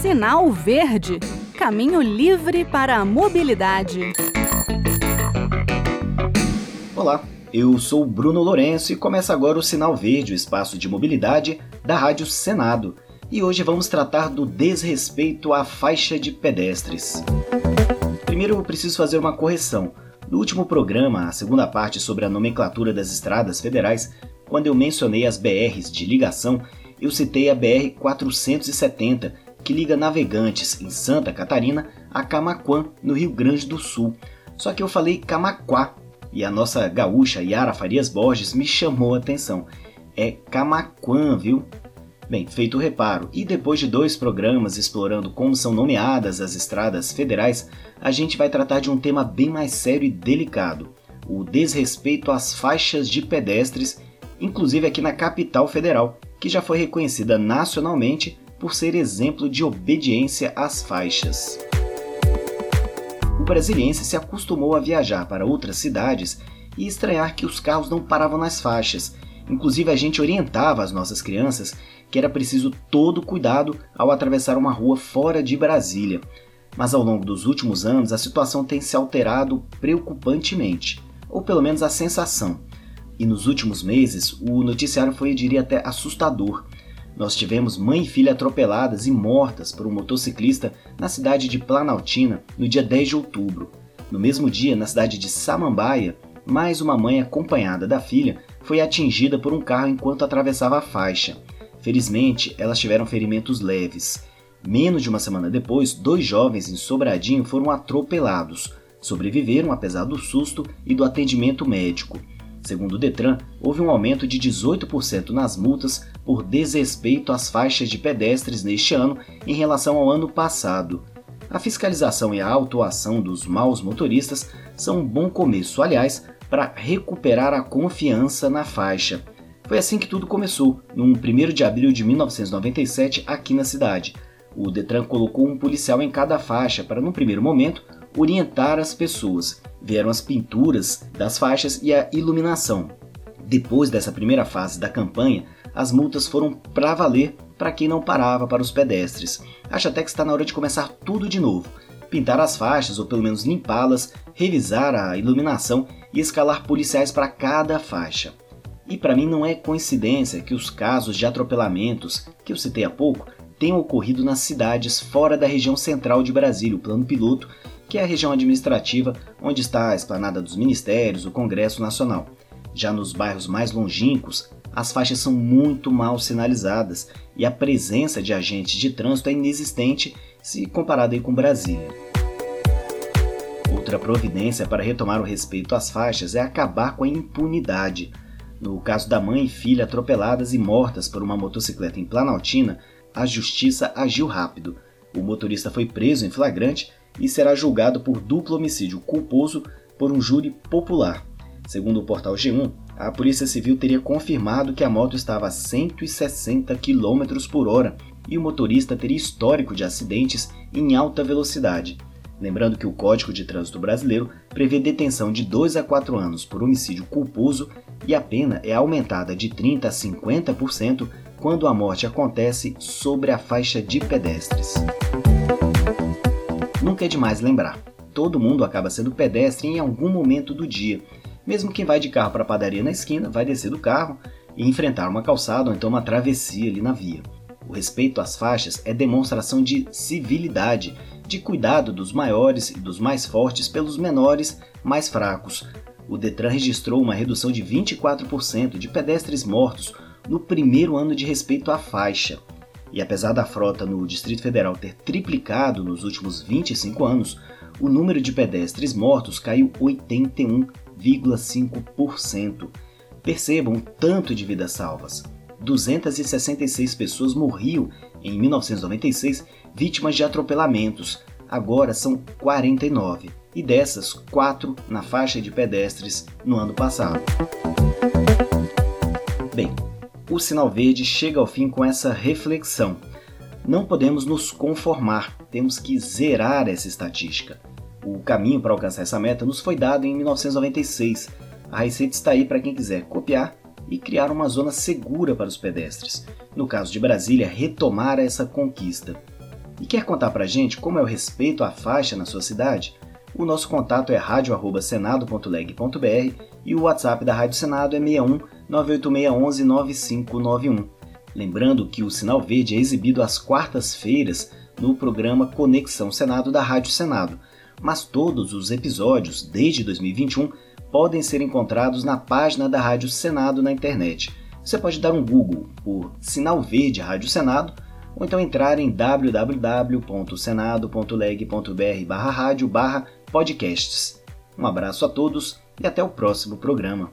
Sinal Verde Caminho livre para a mobilidade. Olá, eu sou Bruno Lourenço e começa agora o Sinal Verde, o espaço de mobilidade da Rádio Senado. E hoje vamos tratar do desrespeito à faixa de pedestres. Primeiro eu preciso fazer uma correção. No último programa, a segunda parte sobre a nomenclatura das estradas federais, quando eu mencionei as BRs de ligação, eu citei a BR 470, que liga Navegantes, em Santa Catarina, a Camaquã, no Rio Grande do Sul. Só que eu falei Camaquá, e a nossa gaúcha Yara Farias Borges me chamou a atenção. É Camaquã, viu? Bem, feito o reparo, e depois de dois programas explorando como são nomeadas as estradas federais, a gente vai tratar de um tema bem mais sério e delicado: o desrespeito às faixas de pedestres, inclusive aqui na capital federal, que já foi reconhecida nacionalmente por ser exemplo de obediência às faixas. O brasiliense se acostumou a viajar para outras cidades e estranhar que os carros não paravam nas faixas. Inclusive, a gente orientava as nossas crianças que era preciso todo cuidado ao atravessar uma rua fora de Brasília. Mas ao longo dos últimos anos, a situação tem se alterado preocupantemente, ou pelo menos a sensação. E nos últimos meses, o noticiário foi, eu diria, até assustador. Nós tivemos mãe e filha atropeladas e mortas por um motociclista na cidade de Planaltina no dia 10 de outubro. No mesmo dia, na cidade de Samambaia, mais uma mãe acompanhada da filha foi atingida por um carro enquanto atravessava a faixa. Felizmente, elas tiveram ferimentos leves. Menos de uma semana depois, dois jovens em Sobradinho foram atropelados. Sobreviveram apesar do susto e do atendimento médico. Segundo o Detran, houve um aumento de 18% nas multas por desrespeito às faixas de pedestres neste ano em relação ao ano passado. A fiscalização e a autuação dos maus motoristas são um bom começo, aliás, para recuperar a confiança na faixa. Foi assim que tudo começou, no 1 de abril de 1997, aqui na cidade. O Detran colocou um policial em cada faixa para, no primeiro momento, orientar as pessoas. Vieram as pinturas das faixas e a iluminação. Depois dessa primeira fase da campanha, as multas foram para valer para quem não parava para os pedestres. Acho até que está na hora de começar tudo de novo. Pintar as faixas, ou pelo menos limpá-las, revisar a iluminação e escalar policiais para cada faixa. E para mim não é coincidência que os casos de atropelamentos que eu citei há pouco tenham ocorrido nas cidades fora da região central de Brasília, o plano piloto, que é a região administrativa onde está a esplanada dos ministérios, o Congresso Nacional. Já nos bairros mais longínquos, as faixas são muito mal sinalizadas e a presença de agentes de trânsito é inexistente se comparado com Brasília. Outra providência para retomar o respeito às faixas é acabar com a impunidade. No caso da mãe e filha atropeladas e mortas por uma motocicleta em Planaltina, a justiça agiu rápido. O motorista foi preso em flagrante e será julgado por duplo homicídio culposo por um júri popular. Segundo o portal G1, a Polícia Civil teria confirmado que a moto estava a 160 km por hora e o motorista teria histórico de acidentes em alta velocidade. Lembrando que o Código de Trânsito Brasileiro prevê detenção de 2 a 4 anos por homicídio culposo e a pena é aumentada de 30% a 50% quando a morte acontece sobre a faixa de pedestres. Nunca é demais lembrar: todo mundo acaba sendo pedestre em algum momento do dia mesmo quem vai de carro para a padaria na esquina vai descer do carro e enfrentar uma calçada ou então uma travessia ali na via. O respeito às faixas é demonstração de civilidade, de cuidado dos maiores e dos mais fortes pelos menores, mais fracos. O Detran registrou uma redução de 24% de pedestres mortos no primeiro ano de respeito à faixa. E apesar da frota no Distrito Federal ter triplicado nos últimos 25 anos, o número de pedestres mortos caiu 81 0,5%. Percebam o tanto de vidas salvas. 266 pessoas morriam em 1996 vítimas de atropelamentos, agora são 49, e dessas, 4 na faixa de pedestres no ano passado. Bem, o sinal verde chega ao fim com essa reflexão. Não podemos nos conformar, temos que zerar essa estatística. O caminho para alcançar essa meta nos foi dado em 1996. A receita está aí para quem quiser copiar e criar uma zona segura para os pedestres. No caso de Brasília, retomar essa conquista. E quer contar pra gente como é o respeito à faixa na sua cidade? O nosso contato é radio@senado.leg.br e o WhatsApp da Rádio Senado é 61 98611 9591. Lembrando que o Sinal Verde é exibido às quartas-feiras no programa Conexão Senado da Rádio Senado, mas todos os episódios desde 2021 podem ser encontrados na página da Rádio Senado na internet. Você pode dar um Google por Sinal Verde Rádio Senado ou então entrar em www.senado.leg.br/rádio/podcasts. Um abraço a todos e até o próximo programa.